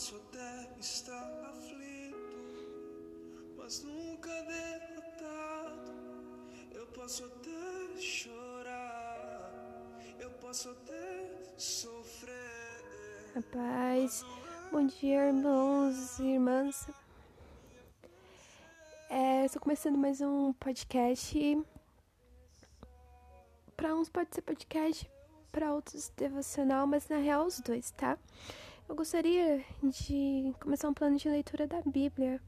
posso até estar aflito, mas nunca derrotado. Eu posso até chorar, eu posso até sofrer. Rapaz, bom dia, irmãos e irmãs. É, estou começando mais um podcast. Para uns pode ser podcast, para outros devocional, mas na real os dois, tá? Eu gostaria de começar um plano de leitura da Bíblia.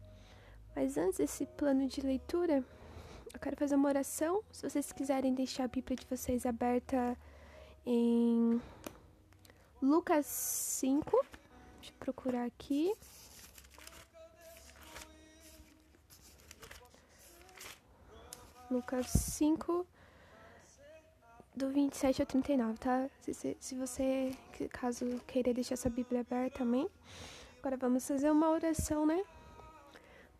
Mas antes desse plano de leitura, eu quero fazer uma oração. Se vocês quiserem deixar a Bíblia de vocês aberta em Lucas 5. Deixa eu procurar aqui. Lucas 5, do 27 ao 39, tá? Se, se, se você, caso queira deixar essa Bíblia aberta também. Agora vamos fazer uma oração, né?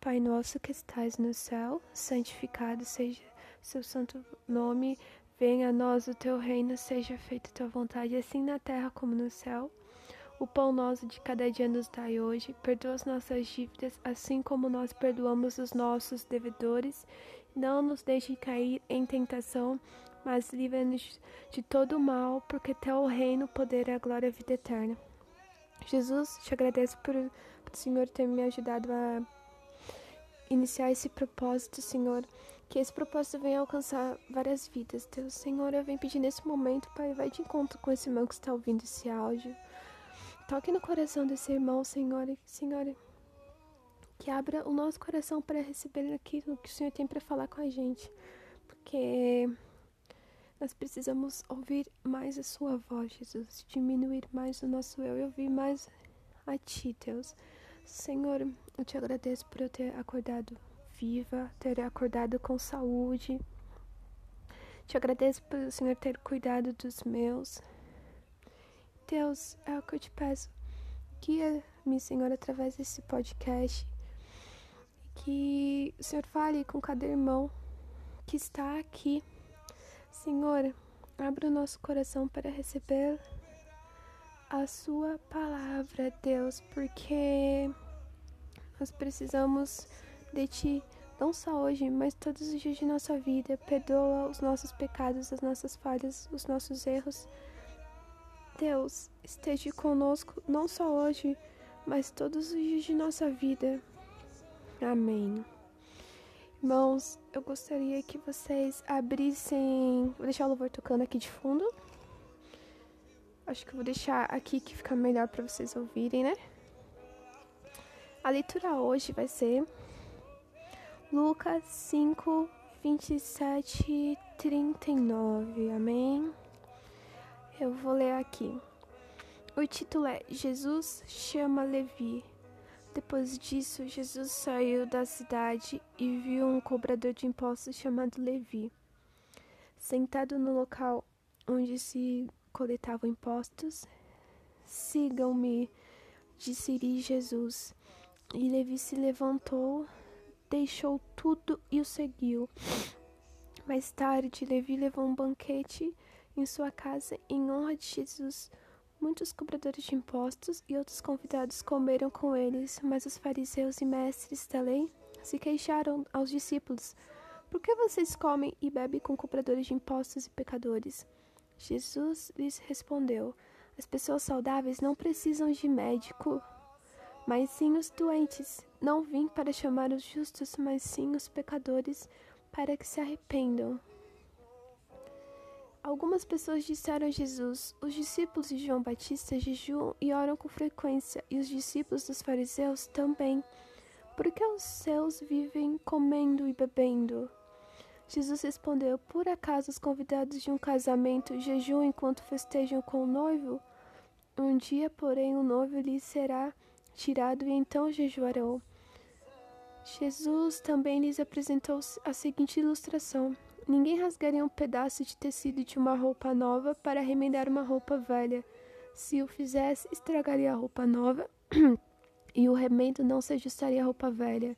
Pai nosso que estás no céu, santificado seja seu santo nome, venha a nós o teu reino, seja feita tua vontade, assim na terra como no céu. O pão nosso de cada dia nos dai hoje, perdoa as nossas dívidas, assim como nós perdoamos os nossos devedores. Não nos deixe cair em tentação, mas livra-nos de todo mal, porque teu o reino, o poder e a glória a vida eterna. Jesus, te agradeço por, por o Senhor ter me ajudado a iniciar esse propósito, Senhor. Que esse propósito venha alcançar várias vidas. Deus, Senhor, eu venho pedir nesse momento, Pai, vai de encontro com esse irmão que está ouvindo esse áudio. Toque no coração desse irmão, Senhor, Senhor, que abra o nosso coração para receber aquilo que o Senhor tem para falar com a gente. Porque nós precisamos ouvir mais a Sua voz, Jesus, diminuir mais o nosso eu e ouvir mais a Ti, Deus. Senhor, eu te agradeço por eu ter acordado viva, ter acordado com saúde. Te agradeço por o Senhor ter cuidado dos meus. Deus, é o que eu te peço. Guia-me, Senhor, através desse podcast. Que o Senhor fale com cada irmão que está aqui Senhor, abra o nosso coração para receber a Sua palavra, Deus, porque nós precisamos de Ti, não só hoje, mas todos os dias de nossa vida. Perdoa os nossos pecados, as nossas falhas, os nossos erros. Deus, esteja conosco, não só hoje, mas todos os dias de nossa vida. Amém. Irmãos, eu gostaria que vocês abrissem. Vou deixar o louvor tocando aqui de fundo. Acho que vou deixar aqui que fica melhor para vocês ouvirem, né? A leitura hoje vai ser Lucas 5, 27 e 39. Amém? Eu vou ler aqui. O título é Jesus chama Levi. Depois disso, Jesus saiu da cidade e viu um cobrador de impostos chamado Levi. Sentado no local onde se coletavam impostos, sigam-me, disse-lhe Jesus. E Levi se levantou, deixou tudo e o seguiu. Mais tarde, Levi levou um banquete em sua casa em honra de Jesus. Muitos cobradores de impostos e outros convidados comeram com eles, mas os fariseus e mestres da lei se queixaram aos discípulos: Por que vocês comem e bebem com cobradores de impostos e pecadores? Jesus lhes respondeu: As pessoas saudáveis não precisam de médico, mas sim os doentes. Não vim para chamar os justos, mas sim os pecadores, para que se arrependam. Algumas pessoas disseram a Jesus: Os discípulos de João Batista jejuam e oram com frequência, e os discípulos dos fariseus também. Por que os seus vivem comendo e bebendo? Jesus respondeu: Por acaso os convidados de um casamento jejuam enquanto festejam com o noivo? Um dia, porém, o noivo lhes será tirado e então jejuarão. Jesus também lhes apresentou a seguinte ilustração: Ninguém rasgaria um pedaço de tecido de uma roupa nova para remendar uma roupa velha. Se o fizesse, estragaria a roupa nova e o remendo não se ajustaria à roupa velha.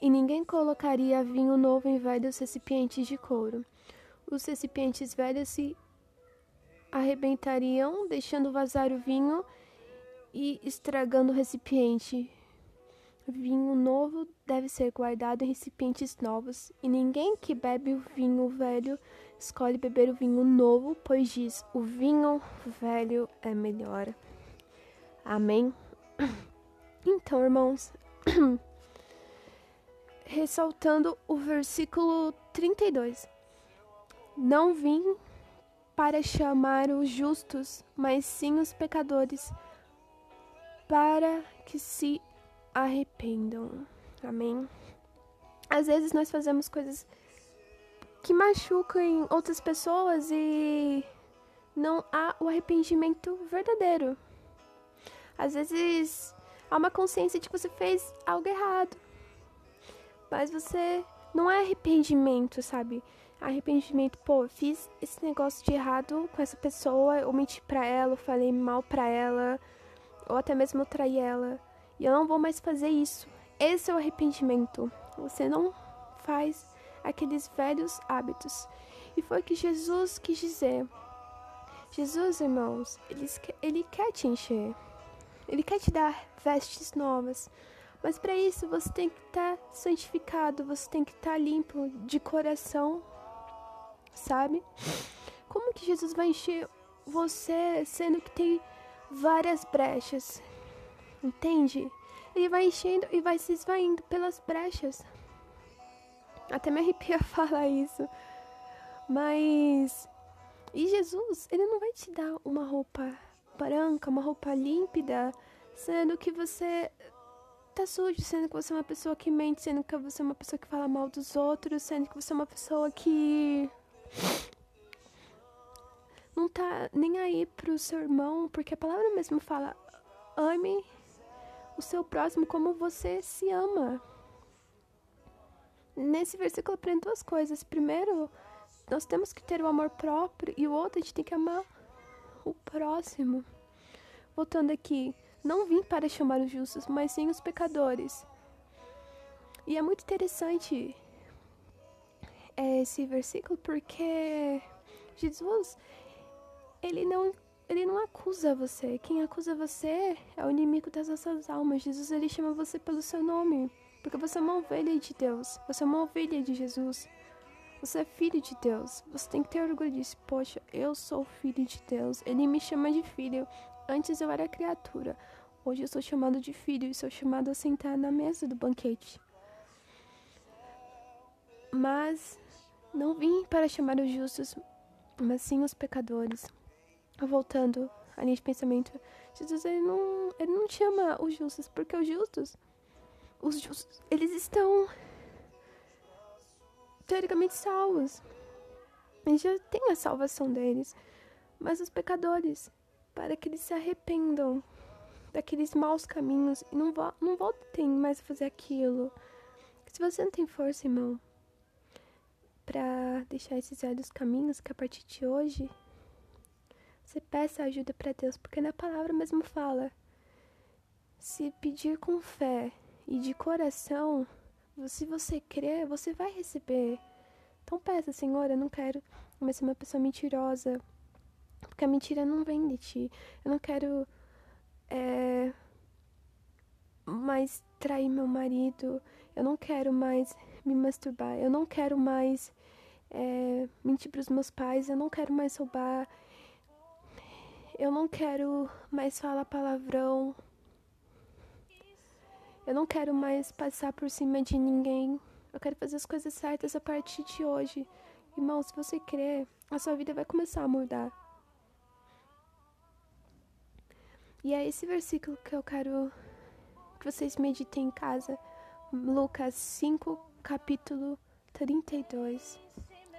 E ninguém colocaria vinho novo em velhos recipientes de couro. Os recipientes velhos se arrebentariam, deixando vazar o vinho, e estragando o recipiente. Vinho novo deve ser guardado em recipientes novos, e ninguém que bebe o vinho velho escolhe beber o vinho novo, pois diz: o vinho velho é melhor. Amém? Então, irmãos, ressaltando o versículo 32. Não vim para chamar os justos, mas sim os pecadores, para que se arrependam. Amém? Às vezes nós fazemos coisas que machucam outras pessoas e não há o arrependimento verdadeiro. Às vezes há uma consciência de que você fez algo errado, mas você não é arrependimento, sabe? Arrependimento, pô, fiz esse negócio de errado com essa pessoa, eu menti pra ela, eu falei mal pra ela, ou até mesmo eu traí ela. E eu não vou mais fazer isso. Esse é o arrependimento. Você não faz aqueles velhos hábitos. E foi o que Jesus quis dizer. Jesus, irmãos, ele, ele quer te encher. Ele quer te dar vestes novas. Mas para isso você tem que estar tá santificado, você tem que estar tá limpo de coração, sabe? Como que Jesus vai encher você sendo que tem várias brechas? Entende? Ele vai enchendo e vai se esvaindo pelas brechas. Até me arrepia falar isso. Mas. E Jesus, ele não vai te dar uma roupa branca, uma roupa límpida, sendo que você tá sujo, sendo que você é uma pessoa que mente, sendo que você é uma pessoa que fala mal dos outros, sendo que você é uma pessoa que não tá nem aí pro seu irmão, porque a palavra mesmo fala: ame o seu próximo como você se ama. Nesse versículo aprende duas coisas. Primeiro, nós temos que ter o amor próprio e o outro a gente tem que amar o próximo. Voltando aqui, não vim para chamar os justos, mas sim os pecadores. E é muito interessante esse versículo porque Jesus ele não ele não acusa você. Quem acusa você é o inimigo das nossas almas. Jesus ele chama você pelo seu nome, porque você é uma ovelha de Deus. Você é uma ovelha de Jesus. Você é filho de Deus. Você tem que ter orgulho disso. Poxa, eu sou filho de Deus. Ele me chama de filho. Antes eu era criatura. Hoje eu sou chamado de filho e sou chamado a sentar na mesa do banquete. Mas não vim para chamar os justos, mas sim os pecadores voltando a linha de pensamento, Jesus ele não, ele não chama os justos, porque os justos, os justos, eles estão teoricamente salvos. Eles já têm a salvação deles. Mas os pecadores, para que eles se arrependam daqueles maus caminhos e não, vo não voltem mais a fazer aquilo. Se você não tem força, irmão, para deixar esses velhos caminhos, que a partir de hoje você peça ajuda para Deus, porque na palavra mesmo fala: se pedir com fé e de coração, se você crer, você vai receber. Então peça, Senhor, eu não quero mais ser uma pessoa mentirosa, porque a mentira não vem de ti. Eu não quero é, mais trair meu marido. Eu não quero mais me masturbar. Eu não quero mais é, mentir para os meus pais. Eu não quero mais roubar. Eu não quero mais falar palavrão. Eu não quero mais passar por cima de ninguém. Eu quero fazer as coisas certas a partir de hoje. Irmão, se você crer, a sua vida vai começar a mudar. E é esse versículo que eu quero que vocês meditem em casa. Lucas 5, capítulo 32.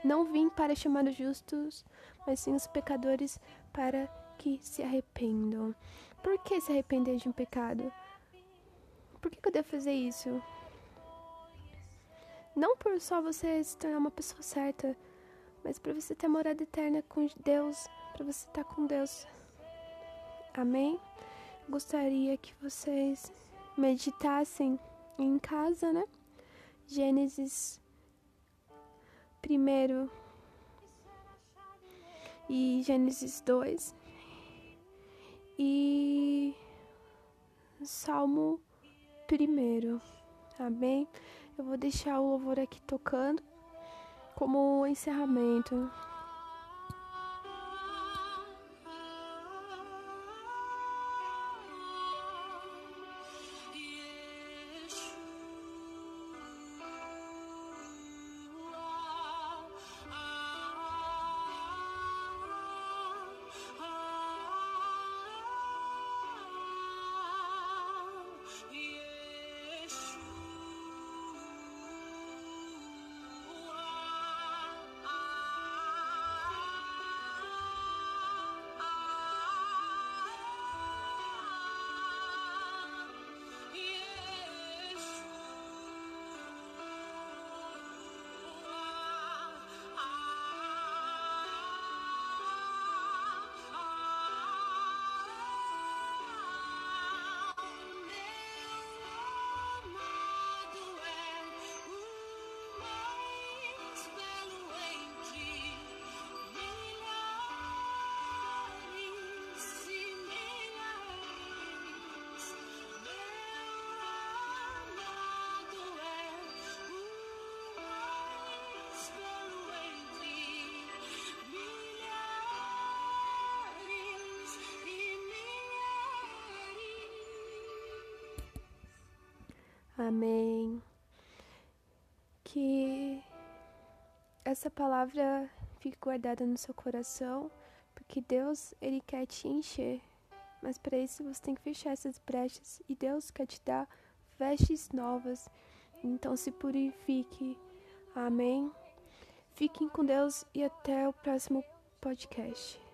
Não vim para chamar os justos, mas sim os pecadores para que se arrependam. Por que se arrepender de um pecado? Por que, que eu devo fazer isso? Não por só você se tornar uma pessoa certa, mas para você ter morada eterna com Deus, para você estar com Deus. Amém? Gostaria que vocês meditassem em casa, né? Gênesis primeiro e Gênesis 2 e Salmo primeiro. Amém? Eu vou deixar o louvor aqui tocando como encerramento. Yeah. Amém. Que essa palavra fique guardada no seu coração, porque Deus, ele quer te encher. Mas para isso você tem que fechar essas brechas e Deus quer te dar vestes novas. Então se purifique. Amém. Fiquem com Deus e até o próximo podcast.